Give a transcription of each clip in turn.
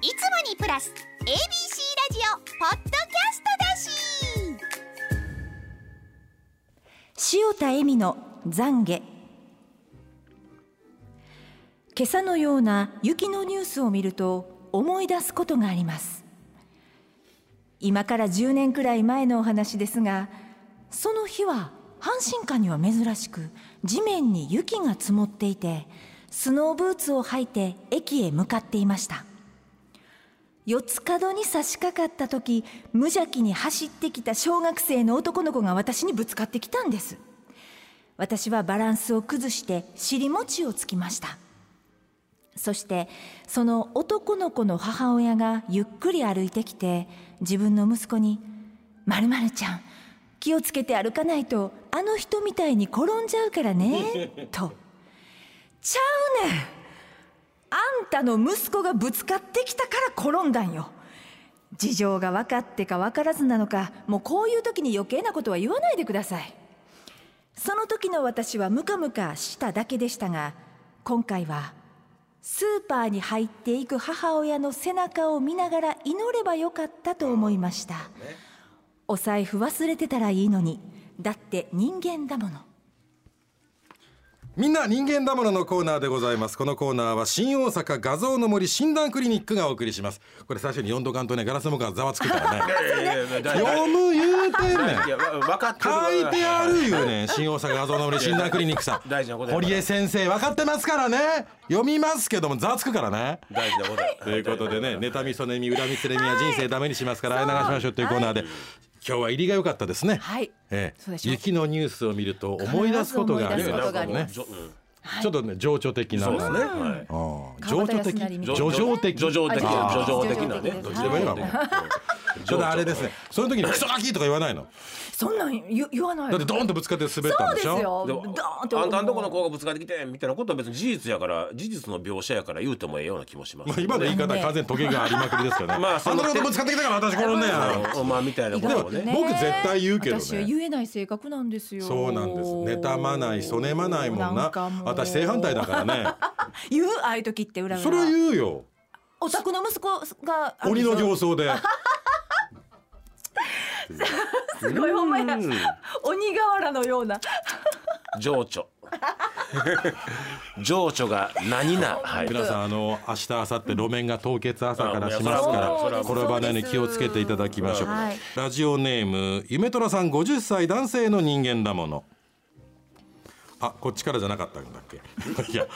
いつもにプラス ABC ラジオポッドキャストだし。塩田恵美の懺悔。今朝のような雪のニュースを見ると思い出すことがあります。今から10年くらい前のお話ですがその日は阪神間には珍しく地面に雪が積もっていてスノーブーツを履いて駅へ向かっていました。四つ角に差し掛かった時無邪気に走ってきた小学生の男の子が私にぶつかってきたんです。私はバランスを崩して尻餅をつきました。そしてその男の子の母親がゆっくり歩いてきて自分の息子に「まるまるちゃん気をつけて歩かないとあの人みたいに転んじゃうからね」と「ちゃうねん！あんたの息子がぶつかってきたから転んだんよ」事情が分かってか分からずなのかもうこういう時に余計なことは言わないでください。その時の私はムカムカしただけでしたが今回はスーパーに入っていく母親の背中を見ながら祈ればよかったと思いました、お財布忘れてたらいいのにだって人間だもの。みんな人間だもののコーナーでございます。このコーナーは新大阪画像の森診断クリニックがお送りします。これ最初に読んどかんとねガラスもがざわつくからね。読む言うてんねん。いやわ分かってる。書いてある言うねん新大阪画像の森診断クリニックさん。大事なことや堀江先生分かってますからね。読みますけどもざわつくからね。大事なことやということでね妬みそねみ恨みつれみは人生ダメにしますから流しましょうというコーナーで今日は入りが良かったですね。はい。ええ。そうでしょう。雪のニュースを見ると思い出すことがありまます。ちょっとね情緒的な情緒的。情的。叙情的あ叙情的なね。どっちでもいい。わちょっとあれですね。その時に クソガキとか言わないの？そんなん言言わないだってドーンとぶつかって滑ったんでしょ？そうですよ。あんたんとこの子がぶつかってきてみたいなことは別に事実やから事実の描写やから言うてもええような気もします。まあ今の言い方は完全にトゲがありまくりですよね。まああんなことぶつかってきたから私転んねやうんまあみたいなことをね。僕絶対言うけどね。私は言えない性格なんですよ。そうなんです。妬まないそねまないもんな。私正反対だからね。言うああいう時って裏裏それは言うよ。お宅の息子が鬼の形相で すごいほんまやうん。鬼瓦のような。情緒。情緒が何な？はい。皆さんあの明日明後日路面が凍結朝からしますから転ばないように気をつけていただきましょう、はい。ラジオネーム夢虎さん50歳男性の人間だものあこっちからじゃなかったんだっけ？いや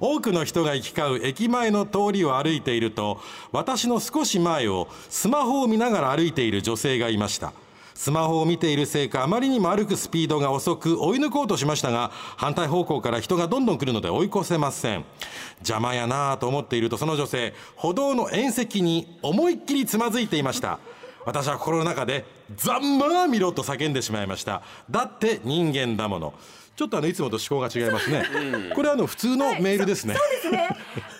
多くの人が行き交う駅前の通りを歩いていると私の少し前をスマホを見ながら歩いている女性がいました。スマホを見ているせいかあまりにも歩くスピードが遅く追い抜こうとしましたが反対方向から人がどんどん来るので追い越せません。邪魔やなぁと思っているとその女性歩道の縁石に思いっきりつまずいていました。私は心の中で「ざんまあ見ろ」と叫んでしまいました。だって人間だもの。ちょっとあのいつもと思考が違いますね、これあの普通のメールですね、ですね。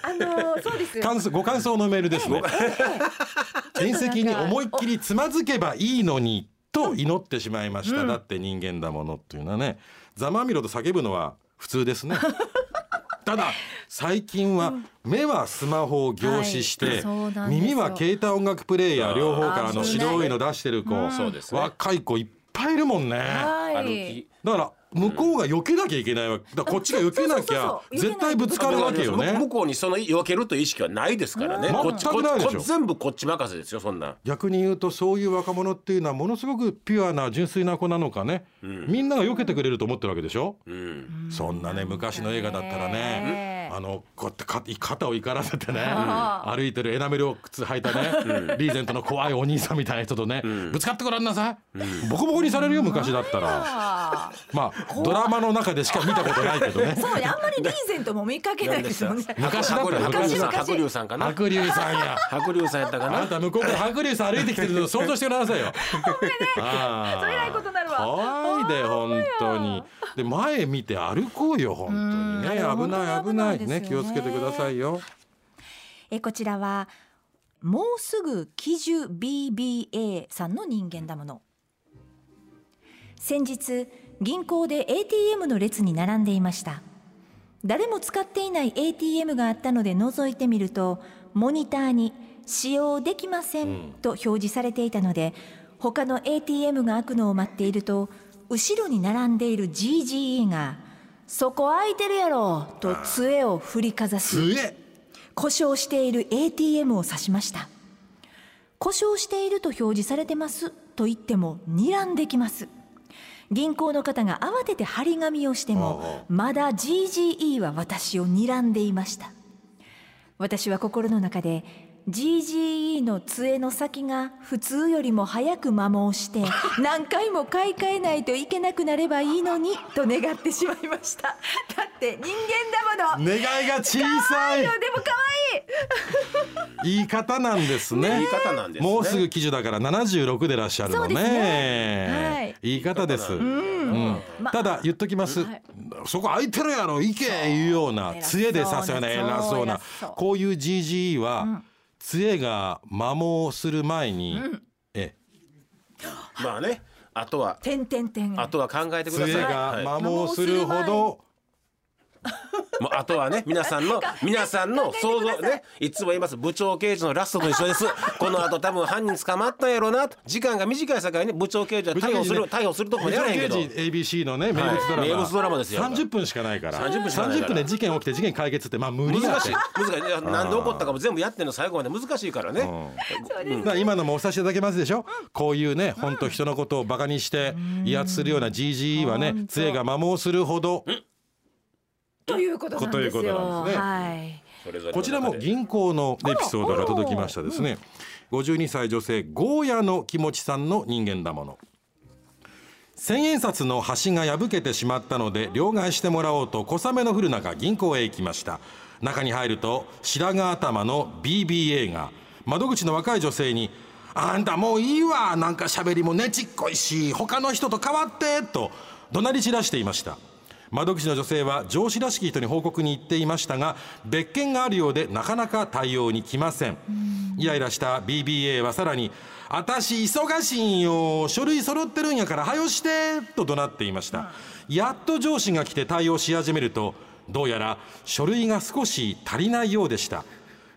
あのそうです感想ご感想のメールですね。縁石に思いっきりつまずけばいいのにと祈ってしまいました、だって人間だものっていうのはねざまあみろと叫ぶのは普通ですねただ最近は目はスマホを凝視して、耳は携帯音楽プレイヤー両方からの白い。の出してる子、そうですね。若い子いっぱいいるもんね、はい。歩き。だから向こうが避けなきゃいけないわけ。だからこっちが避けなきゃ絶対ぶつかるわけよね。向こうにその避けるという意識はないですからね。こっちこっ全くないでしょ。ちこ全部こっち任せですよそんなん。逆に言うとそういう若者っていうのはものすごくピュアな純粋な子なのかね、みんなが避けてくれると思ってるわけでしょ、うん。そんなね昔の映画だったらね。ねあのこうやってか肩を怒らせてね あ歩いてるエナメルを靴履いたねリーゼントの怖いお兄さんみたいな人とね ぶつかってごらんなさい。ボコボコにされるよ昔だったら。あまあドラマの中でしか見たことないけどね。ー そうねあんまりリーゼントも見かけないですもんね。昔だったら白龍さん昔。白龍さんかな？白龍さんや。白龍さんやったかあななた向こうから白龍さん歩いてきてるのを想像してくださいよ。あそれないことになるわ怖いで本当に。で前見て歩こうよ本当にね。うん危ない危ないね気をつけてくださいよ。えこちらはもうすぐ喜寿 BBA さんの人間だもの。先日銀行で ATM の列に並んでいました。誰も使っていない ATM があったので覗いてみるとモニターに使用できませんと表示されていたので他の ATM が開くのを待っていると後ろに並んでいる GGE が「そこ空いてるやろ」と杖を振りかざし杖？故障している ATM を指しました。故障していると表示されてますと言っても睨んできます。銀行の方が慌てて張り紙をしてもまだ GGE は私を睨んでいました。私は心の中で GGE の杖の先が普通よりも早く摩耗して 何回も買い替えないといけなくなればいいのにと願ってしまいました。だって人間だもの。願いが小さい。でも可 言い方なんですね。言い方なんですね。もうすぐ記事だから76でいらっしゃるのね。ね。はい。言い方です、うん。まただ言っときます、はい。そこ空いてるやろ行けいう。ような杖でさすよう。な偉そうな。偉そう。こういう GGE は、杖が摩耗する前に、えまあね。あとは点々点あとは考えてください。杖がはい。摩耗するほど、もうあとはね 皆さんの皆さんの想像ねいつも言います部長刑事のラストと一緒です。この後多分犯人捕まったんやろなと。時間が短いさかいに部長刑事は逮捕する、ね逮捕するとこまでやらへんけど。部長刑事 ABC のね名物ドラマ、はい名物ドラマですよ。30分しかないから。30分しかないから。30分で事件起きて事件解決ってまあ無理難してい。難しい。いやなんで起こったかも全部やってんの最後まで難しいからね、だから今のもお察しいただけますでしょ、こういうね本当人のことをバカにして威圧するような GGE はね杖が摩耗するほど。うんということなんですね。はい。こちらも銀行のエピソードが届きましたですね。52歳女性ゴーヤの気持ちさんの人間だもの。千円札の端が破けてしまったので両替してもらおうと小雨の降る中銀行へ行きました。中に入ると白髪頭の BBA が窓口の若い女性に「あんたもういいわ。なんか喋りもねちっこいし他の人と変わって」と怒鳴り散らしていました窓口の女性は上司らしき人に報告に行っていましたが別件があるようでなかなか対応に来ません。イライラした BBA はさらに「私忙しいんよ。書類揃ってるんやから早よして」と怒鳴っていました。やっと上司が来て対応し始めるとどうやら書類が少し足りないようでした。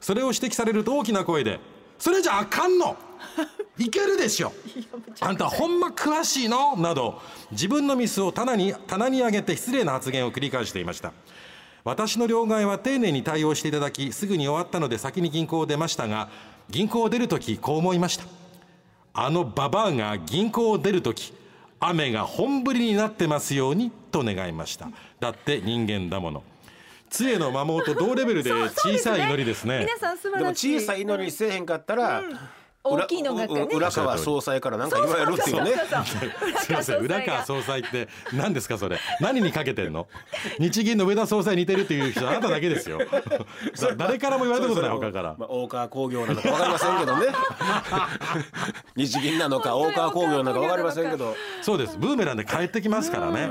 それを指摘されると大きな声で「それじゃあかんのいけるでしょ。あんたほんま詳しいの?」など自分のミスを棚に棚に上げて失礼な発言を繰り返していました。私の両替は丁寧に対応していただきすぐに終わったので先に銀行を出ましたが銀行を出るときこう思いました。あのババアが銀行を出るとき雨が本降りになってますようにと願いました。だって人間だもの。杖の摩耗と同レベルで小さい祈りですね。皆さん素晴でもらしい。小さい祈りせえへんかったら、大きいのがね。浦川総裁からなんか言われるっていうね。すいません浦川総裁って何ですかそれ？何にかけてんの？日銀の上田総裁に似てるっていう人あなただけですよ。誰からも言われたことない他から。まあ、大川工業なのか分かりませんけどね。日銀なのか大川工業なのか分かりませんけど。そうです。ブーメランで帰ってきますからね。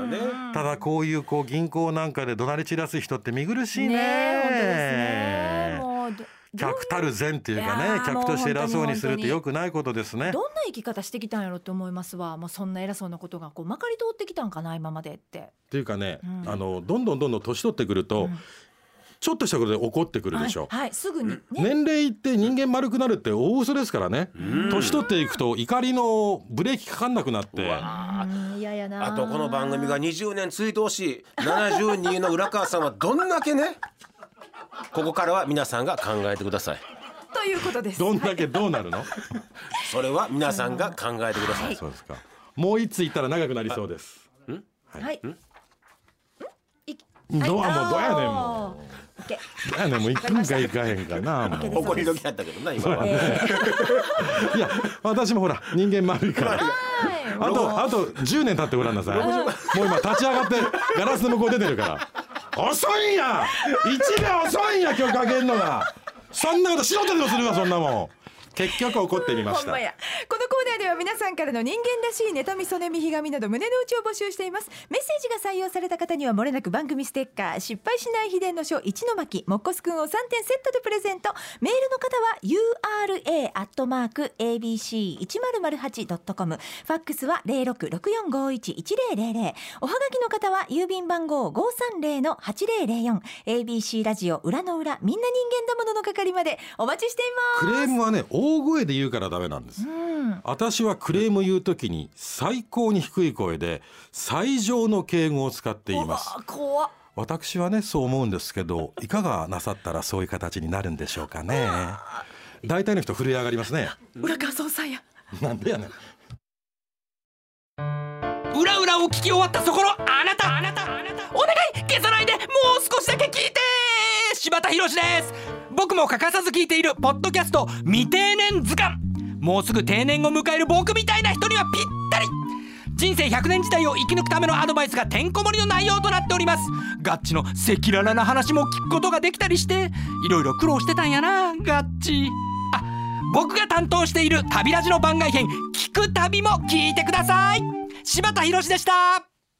ただこういうこう銀行なんかで怒鳴り散らす人って見苦しいね。本当ですね客たる善っていうかねー客として偉そうにするってよくないことですね。どんな生き方してきたんやろって思いますわ。もうそんな偉そうなことがこうまかり通ってきたんかな今までって。っていうかね、うん。あのどんどんどんどん年取ってくると、ちょっとしたことで怒ってくるでしょ、はい、はい、すぐにね。年齢いって人間丸くなるって大嘘ですからね。年取っていくと怒りのブレーキかかんなくなって。あとこの番組が20年続いてほしい。72の浦川さんはどんだけねここからは皆さんが考えてください。ということです。どんだけどうなるの、それは皆さんが考えてください、そうですか。もう一つ言ったら長くなりそうです。はい。い。どうはもうどうやねんも。もうやねんもう行くんか行かへんかな。もう怒り時やったけどな今は、いや私もほら人間丸いから。あとあと10年経ってごらんなさい。もう今立ち上がってガラスの向こう出てるから遅いんや。一秒遅いんや今日かけんのが。そんなこと素人でもするわそんなもん。結局怒ってみました。このは皆さんからの人間らしい妬みそねみひがみなど胸の内を募集しています。メッセージが採用された方にはもれなく番組ステッカー。失敗しない秘伝の書一の巻もっこすくんを3点セットでプレゼント。メールの方は URA アットマーク ABC1008.com ファックスは0664511000おはがきの方は郵便番号530-8004 ABC ラジオ裏の裏みんな人間だものの係までお待ちしています。クレームはね大声で言うからダメなんです、うん。私はクレーム言うときに最高に低い声で最上の敬語を使っています。私はねそう思うんですけどいかがなさったらそういう形になるんでしょうかね。大体の人震え上がりますね。浦川総裁や。なんでやねん。裏裏を聞き終わったそこのあなた。あなたお願い。消さないで。もう少しだけ聞いて。柴田博です。僕も欠かさず聞いているポッドキャスト未定年図鑑もうすぐ定年を迎える僕みたいな人にはぴったり。人生100年時代を生き抜くためのアドバイスがてんこ盛りの内容となっております。ガッチの赤裸々な話も聞くことができたりしていろいろ苦労してたんやなガッチ。あ僕が担当している旅ラジの番外編聞く旅も聞いてください。柴田博でした。